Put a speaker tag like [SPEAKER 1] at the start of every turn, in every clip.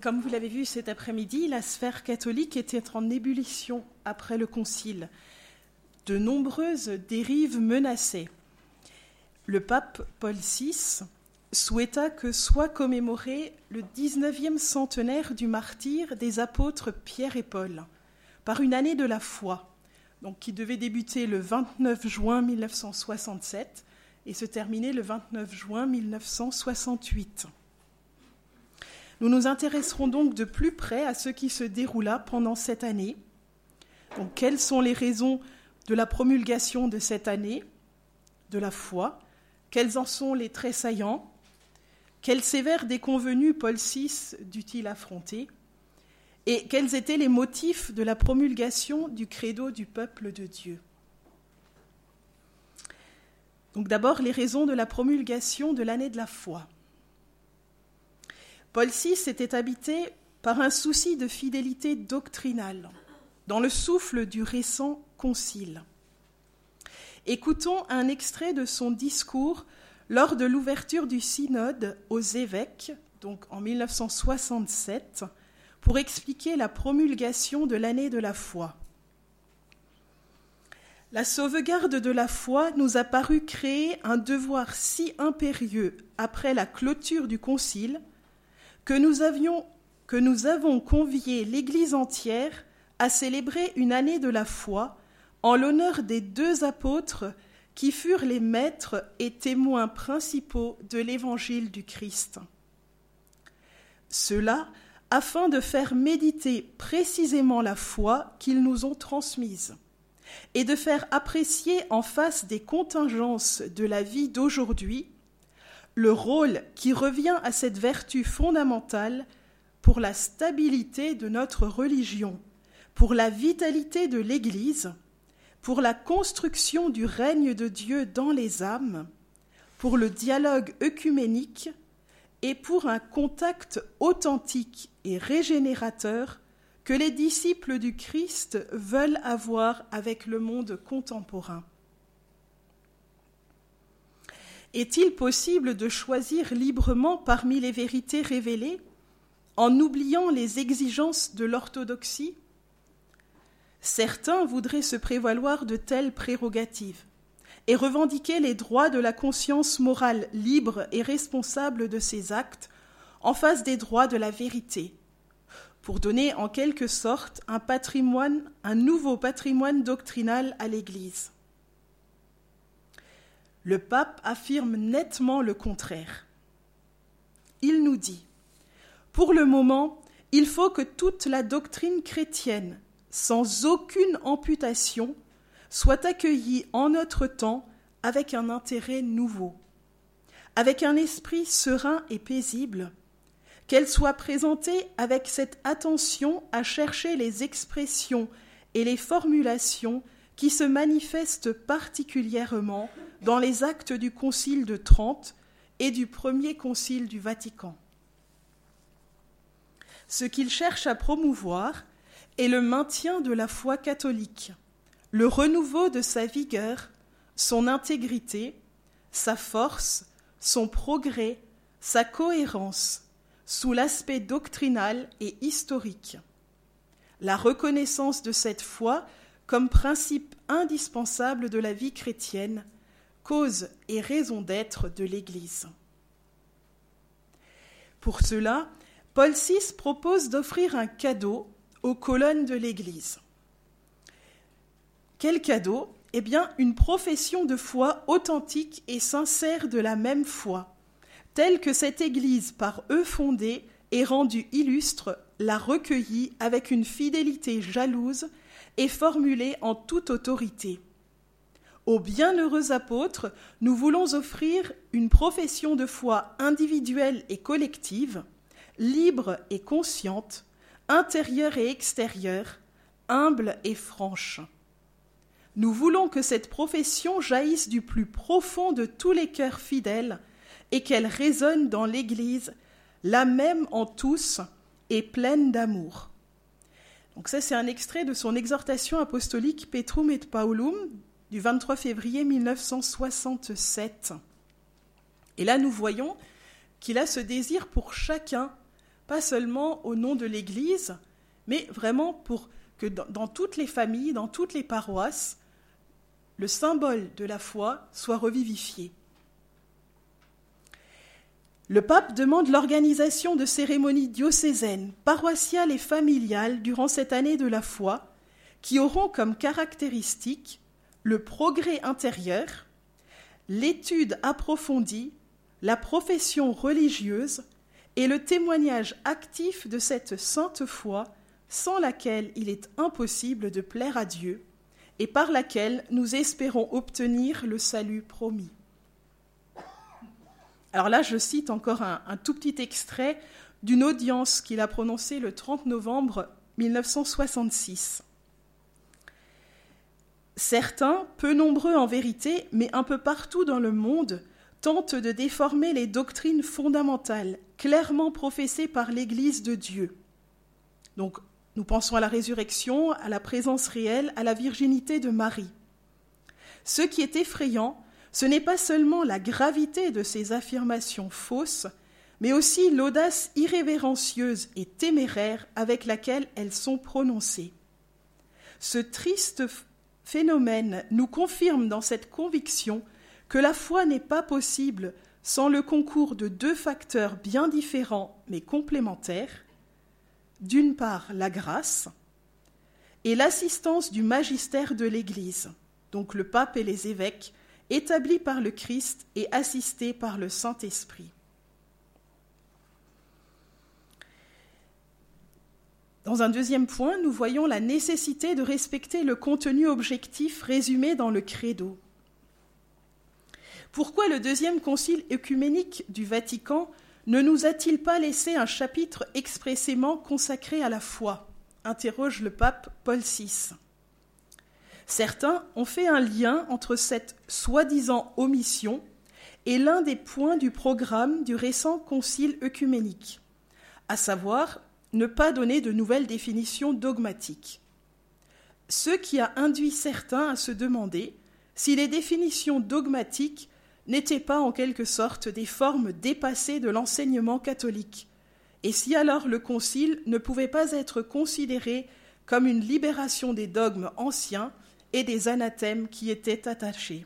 [SPEAKER 1] Comme vous l'avez vu cet après-midi, la sphère catholique était en ébullition après le Concile. De nombreuses dérives menaçaient. Le pape Paul VI souhaita que soit commémoré le 19e centenaire du martyr des apôtres Pierre et Paul par une année de la foi, qui devait débuter le 29 juin 1967 et se terminer le 29 juin 1968. Nous nous intéresserons donc de plus près à ce qui se déroula pendant cette année. Donc, quelles sont les raisons de la promulgation de cette année de la foi? Quels en sont les traits saillants? Quels sévères déconvenus Paul VI dut-il affronter? Et quels étaient les motifs de la promulgation du credo du peuple de Dieu? Donc d'abord les raisons de la promulgation de l'année de la foi. Paul VI était habité par un souci de fidélité doctrinale dans le souffle du récent concile. Écoutons un extrait de son discours lors de l'ouverture du synode aux évêques, donc en 1967, pour expliquer la promulgation de l'année de la foi. La sauvegarde de la foi nous a paru créer un devoir si impérieux après la clôture du concile que nous, avons convié l'Église entière à célébrer une année de la foi en l'honneur des deux apôtres qui furent les maîtres et témoins principaux de l'évangile du Christ. Cela afin de faire méditer précisément la foi qu'ils nous ont transmise et de faire apprécier en face des contingences de la vie d'aujourd'hui le rôle qui revient à cette vertu fondamentale pour la stabilité de notre religion, pour la vitalité de l'Église, pour la construction du règne de Dieu dans les âmes, pour le dialogue œcuménique et pour un contact authentique et régénérateur que les disciples du Christ veulent avoir avec le monde contemporain. Est-il possible de choisir librement parmi les vérités révélées en oubliant les exigences de l'orthodoxie? Certains voudraient se prévaloir de telles prérogatives et revendiquer les droits de la conscience morale libre et responsable de ses actes en face des droits de la vérité, pour donner en quelque sorte un nouveau patrimoine doctrinal à l'Église. Le pape affirme nettement le contraire. Il nous dit Pour le moment, il faut que toute la doctrine chrétienne, sans aucune amputation, soit accueillie en notre temps avec un intérêt nouveau, avec un esprit serein et paisible, qu'elle soit présentée avec cette attention à chercher les expressions et les formulations qui se manifestent particulièrement dans les actes du Concile de Trente et du premier Concile du Vatican. Ce qu'il cherche à promouvoir est le maintien de la foi catholique, le renouveau de sa vigueur, son intégrité, sa force, son progrès, sa cohérence, sous l'aspect doctrinal et historique. La reconnaissance de cette foi comme principe indispensable de la vie chrétienne cause et raison d'être de l'Église. Pour cela, Paul VI propose d'offrir un cadeau aux colonnes de l'Église. Quel cadeau? Eh bien, une profession de foi authentique et sincère de la même foi, telle que cette Église, par eux fondée et rendue illustre, l'a recueillie avec une fidélité jalouse et formulée en toute autorité. Aux bienheureux apôtres, nous voulons offrir une profession de foi individuelle et collective, libre et consciente, intérieure et extérieure, humble et franche. Nous voulons que cette profession jaillisse du plus profond de tous les cœurs fidèles et qu'elle résonne dans l'Église, la même en tous et pleine d'amour. Donc ça c'est un extrait de son exhortation apostolique Petrum et Paulum du 23 février 1967. Et là, nous voyons qu'il a ce désir pour chacun pas seulement au nom de l'Église, mais vraiment pour que dans, toutes les familles, dans toutes les paroisses, le symbole de la foi soit revivifié. Le pape demande l'organisation de cérémonies diocésaines, paroissiales et familiales durant cette année de la foi, qui auront comme caractéristique le progrès intérieur, l'étude approfondie, la profession religieuse et le témoignage actif de cette sainte foi sans laquelle il est impossible de plaire à Dieu et par laquelle nous espérons obtenir le salut promis. Alors là, je cite encore un, tout petit extrait d'une audience qu'il a prononcée le 30 novembre 1966. Certains, peu nombreux en vérité, mais un peu partout dans le monde, tentent de déformer les doctrines fondamentales clairement professées par l'Église de Dieu. Donc, nous pensons à la résurrection, à la présence réelle, à la virginité de Marie. Ce qui est effrayant, ce n'est pas seulement la gravité de ces affirmations fausses, mais aussi l'audace irrévérencieuse et téméraire avec laquelle elles sont prononcées. Ce triste phénomène nous confirme dans cette conviction que la foi n'est pas possible sans le concours de deux facteurs bien différents mais complémentaires, d'une part la grâce et l'assistance du magistère de l'Église, donc le pape et les évêques, établis par le Christ et assistés par le Saint-Esprit. Dans un deuxième point, nous voyons la nécessité de respecter le contenu objectif résumé dans le credo. Pourquoi le deuxième concile œcuménique du Vatican ne nous a-t-il pas laissé un chapitre expressément consacré à la foi? interroge le pape Paul VI. Certains ont fait un lien entre cette soi-disant omission et l'un des points du programme du récent concile œcuménique, à savoir ne pas donner de nouvelles définitions dogmatiques. Ce qui a induit certains à se demander si les définitions dogmatiques n'étaient pas en quelque sorte des formes dépassées de l'enseignement catholique, et si alors le Concile ne pouvait pas être considéré comme une libération des dogmes anciens et des anathèmes qui étaient attachés.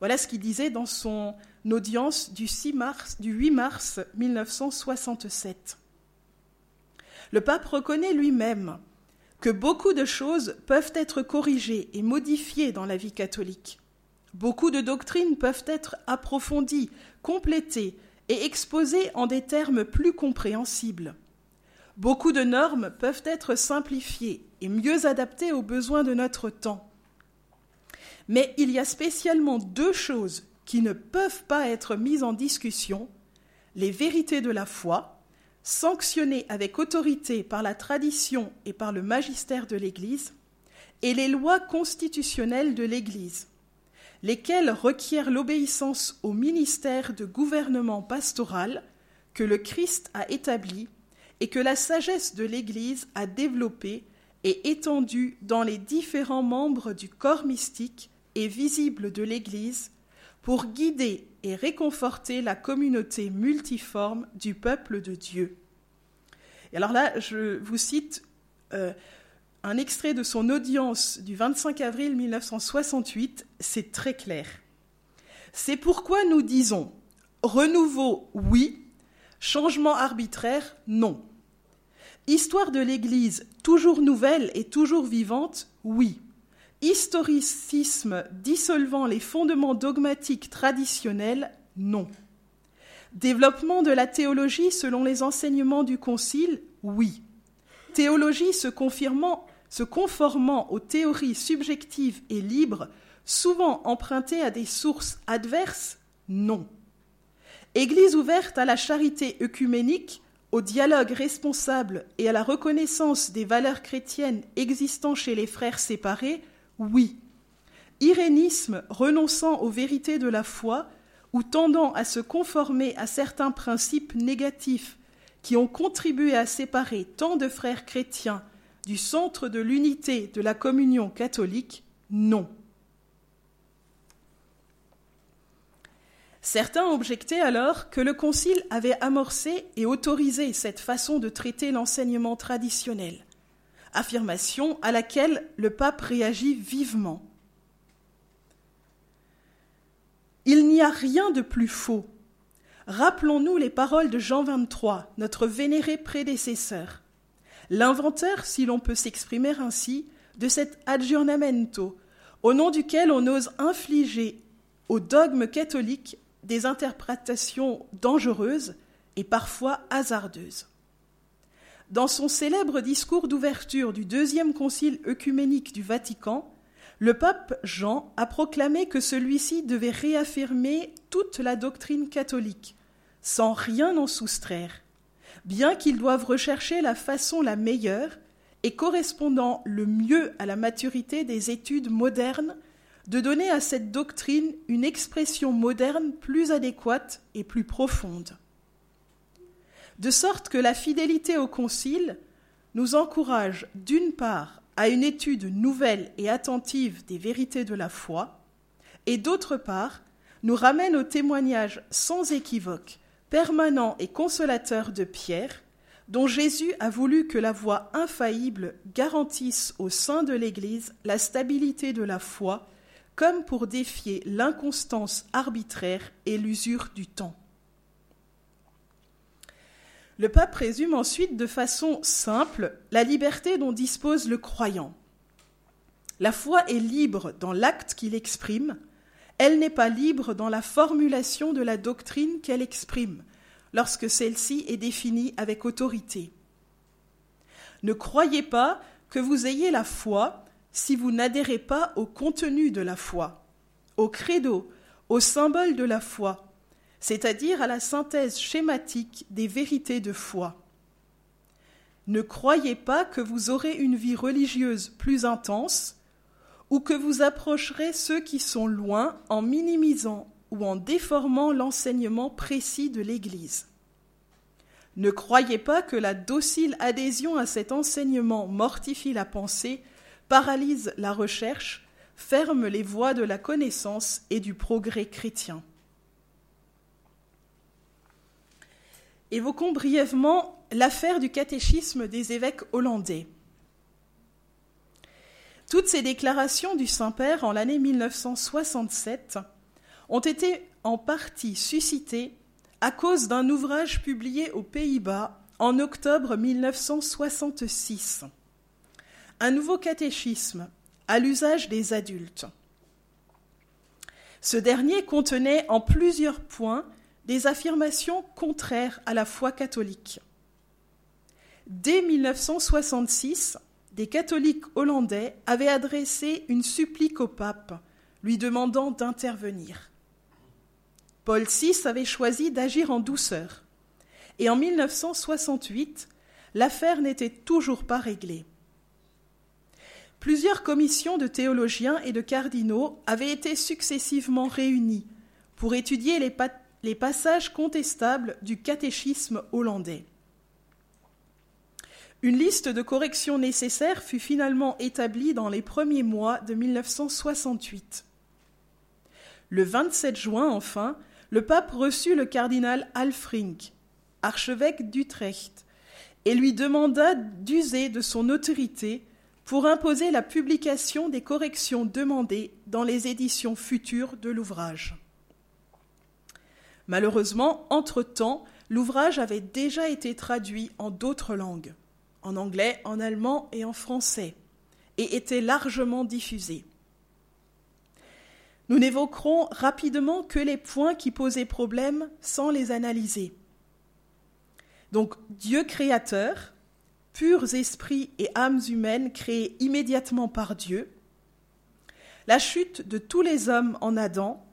[SPEAKER 1] Voilà ce qu'il disait dans son audience du, 6 mars, du 8 mars 1967. Le pape reconnaît lui-même que beaucoup de choses peuvent être corrigées et modifiées dans la vie catholique. Beaucoup de doctrines peuvent être approfondies, complétées et exposées en des termes plus compréhensibles. Beaucoup de normes peuvent être simplifiées et mieux adaptées aux besoins de notre temps. Mais il y a spécialement deux choses qui ne peuvent pas être mises en discussion, les vérités de la foi, sanctionnées avec autorité par la tradition et par le magistère de l'Église, et les lois constitutionnelles de l'Église, lesquels requièrent l'obéissance au ministère de gouvernement pastoral que le Christ a établi et que la sagesse de l'Église a développé et étendu dans les différents membres du corps mystique et visible de l'Église pour guider et réconforter la communauté multiforme du peuple de Dieu. Et alors là, je vous cite euh, un extrait de son audience du 25 avril 1968, c'est très clair. C'est pourquoi nous disons renouveau, oui, changement arbitraire, non. Histoire de l'Église toujours nouvelle et toujours vivante, oui. Historicisme dissolvant les fondements dogmatiques traditionnels, non. Développement de la théologie selon les enseignements du Concile, oui. Théologie se confirmant se conformant aux théories subjectives et libres, souvent empruntées à des sources adverses Non. Église ouverte à la charité œcuménique, au dialogue responsable et à la reconnaissance des valeurs chrétiennes existant chez les frères séparés Oui. Irénisme renonçant aux vérités de la foi ou tendant à se conformer à certains principes négatifs qui ont contribué à séparer tant de frères chrétiens du centre de l'unité de la communion catholique Non. Certains objectaient alors que le Concile avait amorcé et autorisé cette façon de traiter l'enseignement traditionnel, affirmation à laquelle le pape réagit vivement. Il n'y a rien de plus faux. Rappelons-nous les paroles de Jean 23, notre vénéré prédécesseur, l'inventeur, si l'on peut s'exprimer ainsi, de cet aggiornamento, au nom duquel on ose infliger au dogme catholique des interprétations dangereuses et parfois hasardeuses. Dans son célèbre discours d'ouverture du deuxième concile œcuménique du Vatican, le pape Jean a proclamé que celui-ci devait réaffirmer toute la doctrine catholique, sans rien en soustraire, bien qu'ils doivent rechercher la façon la meilleure et correspondant le mieux à la maturité des études modernes de donner à cette doctrine une expression moderne plus adéquate et plus profonde. De sorte que la fidélité au Concile nous encourage d'une part à une étude nouvelle et attentive des vérités de la foi, et d'autre part nous ramène au témoignage sans équivoque, permanent et consolateur de Pierre, dont Jésus a voulu que la voie infaillible garantisse au sein de l'Église la stabilité de la foi comme pour défier l'inconstance arbitraire et l'usure du temps. Le pape résume ensuite de façon simple la liberté dont dispose le croyant. La foi est libre dans l'acte qu'il exprime, elle n'est pas libre dans la formulation de la doctrine qu'elle exprime, lorsque celle-ci est définie avec autorité. Ne croyez pas que vous ayez la foi si vous n'adhérez pas au contenu de la foi, au credo, au symbole de la foi, c'est-à-dire à la synthèse schématique des vérités de foi. Ne croyez pas que vous aurez une vie religieuse plus intense ou que vous approcherez ceux qui sont loin en minimisant ou en déformant l'enseignement précis de l'Église. Ne croyez pas que la docile adhésion à cet enseignement mortifie la pensée paralyse la recherche, ferme les voies de la connaissance et du progrès chrétien. Évoquons brièvement l'affaire du catéchisme des évêques hollandais. Toutes ces déclarations du Saint-Père en l'année 1967 ont été en partie suscitées à cause d'un ouvrage publié aux Pays-Bas en octobre 1966 un nouveau catéchisme à l'usage des adultes. Ce dernier contenait en plusieurs points des affirmations contraires à la foi catholique. Dès 1966, des catholiques hollandais avaient adressé une supplique au pape, lui demandant d'intervenir. Paul VI avait choisi d'agir en douceur, et en 1968, l'affaire n'était toujours pas réglée. Plusieurs commissions de théologiens et de cardinaux avaient été successivement réunies pour étudier les, passages contestables du catéchisme hollandais. Une liste de corrections nécessaires fut finalement établie dans les premiers mois de 1968. Le 27 juin, enfin, le pape reçut le cardinal Alfrink, archevêque d'Utrecht, et lui demanda d'user de son autorité pour imposer la publication des corrections demandées dans les éditions futures de l'ouvrage. Malheureusement, entre-temps, l'ouvrage avait déjà été traduit en d'autres langues, en anglais, en allemand et en français, et était largement diffusé. Nous n'évoquerons rapidement que les points qui posaient problème sans les analyser. Donc Dieu créateur, purs esprits et âmes humaines créées immédiatement par Dieu, la chute de tous les hommes en Adam,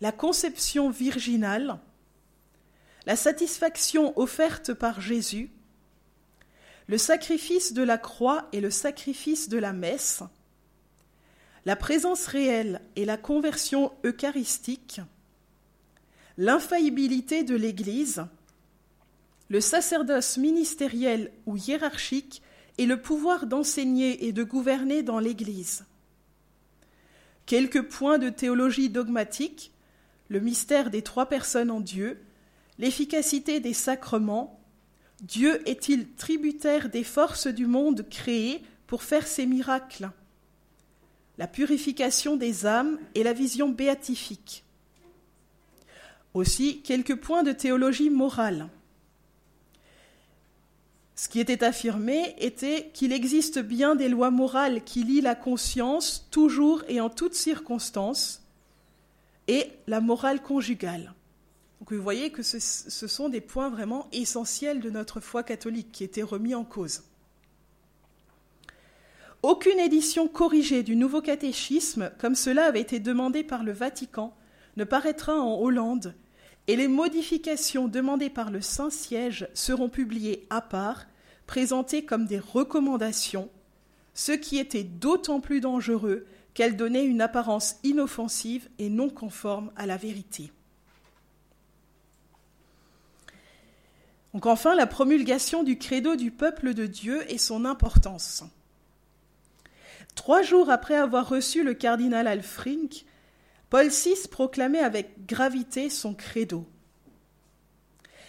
[SPEAKER 1] la conception virginale, la satisfaction offerte par Jésus, le sacrifice de la croix et le sacrifice de la messe, la présence réelle et la conversion eucharistique, l'infaillibilité de l'Église, le sacerdoce ministériel ou hiérarchique et le pouvoir d'enseigner et de gouverner dans l'Église. Quelques points de théologie dogmatique, le mystère des trois personnes en Dieu, l'efficacité des sacrements, Dieu est-il tributaire des forces du monde créé pour faire ses miracles? La purification des âmes et la vision béatifique. Aussi, quelques points de théologie morale. Ce qui était affirmé était qu'il existe bien des lois morales qui lient la conscience toujours et en toutes circonstances, et la morale conjugale. Vous voyez que ce, ce, sont des points vraiment essentiels de notre foi catholique qui étaient remis en cause. Aucune édition corrigée du nouveau catéchisme, comme cela avait été demandé par le Vatican, ne paraîtra en Hollande, et les modifications demandées par le Saint-Siège seront publiées à part, présentées comme des recommandations, ce qui était d'autant plus dangereux qu'elles donnaient une apparence inoffensive et non conforme à la vérité. Donc enfin, la promulgation du credo du peuple de Dieu et son importance. Trois jours après avoir reçu le cardinal Alfrink, Paul VI proclamait avec gravité son credo.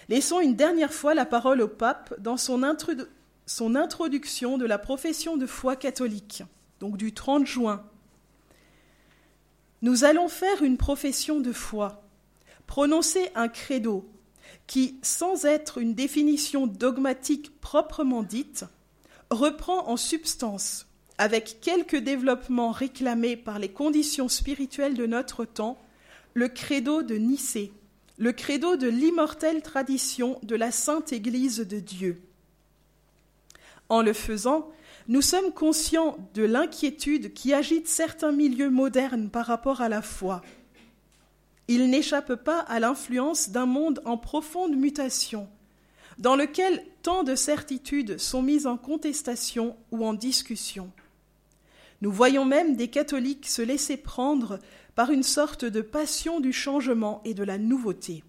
[SPEAKER 1] Laissons une dernière fois la parole au pape dans son, introduction de la profession de foi catholique, donc du 30 juin nous allons faire une profession de foi, prononcer un credo qui, sans être une définition dogmatique proprement dite, reprend en substance, avec quelques développements réclamés par les conditions spirituelles de notre temps, le credo de Nicée, le credo de l'immortelle tradition de la Sainte Église de Dieu. En le faisant, nous sommes conscients de l'inquiétude qui agite certains milieux modernes par rapport à la foi. Il n'échappe pas à l'influence d'un monde en profonde mutation, dans lequel tant de certitudes sont mises en contestation ou en discussion. Nous voyons même des catholiques se laisser prendre par une sorte de passion du changement et de la nouveauté.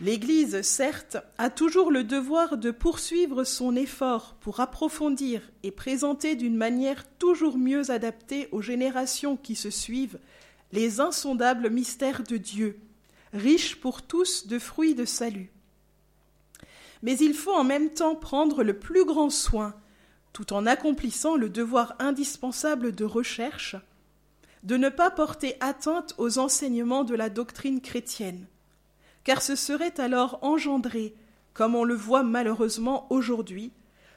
[SPEAKER 1] L'Église, certes, a toujours le devoir de poursuivre son effort pour approfondir et présenter d'une manière toujours mieux adaptée aux générations qui se suivent les insondables mystères de Dieu, riches pour tous de fruits de salut. Mais il faut en même temps prendre le plus grand soin, tout en accomplissant le devoir indispensable de recherche, de ne pas porter atteinte aux enseignements de la doctrine chrétienne, car ce serait alors engendrer, comme on le voit malheureusement aujourd'hui,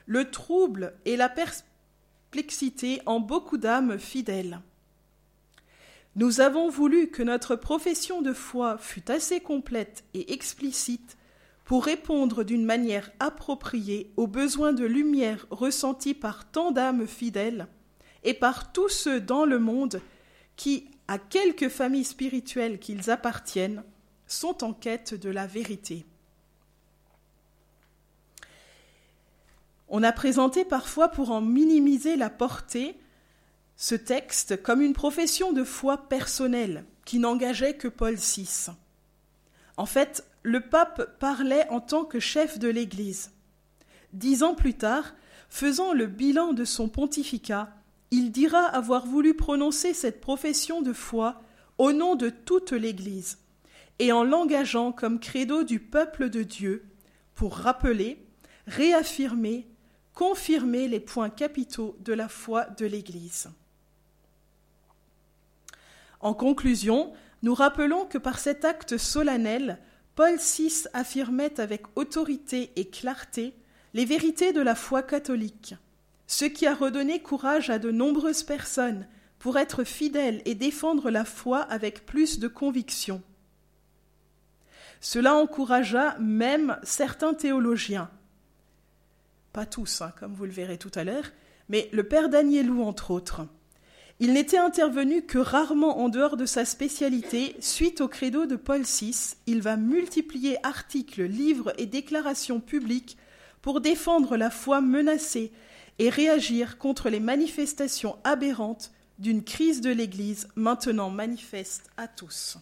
[SPEAKER 1] le trouble et la perplexité en beaucoup d'âmes fidèles. Nous avons voulu que notre profession de foi fût assez complète et explicite pour répondre d'une manière appropriée aux besoins de lumière ressentis par tant d'âmes fidèles et par tous ceux dans le monde qui, à quelque famille spirituelle qu'ils appartiennent, sont en quête de la vérité. On a présenté parfois, pour en minimiser la portée, ce texte comme une profession de foi personnelle qui n'engageait que Paul VI. En fait, le pape parlait en tant que chef de l'Église. Dix ans plus tard, faisant le bilan de son pontificat, il dira avoir voulu prononcer cette profession de foi au nom de toute l'Église, et en l'engageant comme credo du peuple de Dieu pour rappeler, réaffirmer, confirmer les points capitaux de la foi de l'Église. En conclusion, nous rappelons que par cet acte solennel, Paul VI affirmait avec autorité et clarté les vérités de la foi catholique, ce qui a redonné courage à de nombreuses personnes pour être fidèles et défendre la foi avec plus de conviction. Cela encouragea même certains théologiens. Pas tous, hein, comme vous le verrez tout à l'heure, mais le père Danielou entre autres. Il n'était intervenu que rarement en dehors de sa spécialité. Suite au credo de Paul VI, il va multiplier articles, livres et déclarations publiques pour défendre la foi menacée et réagir contre les manifestations aberrantes d'une crise de l'Église maintenant manifeste à tous.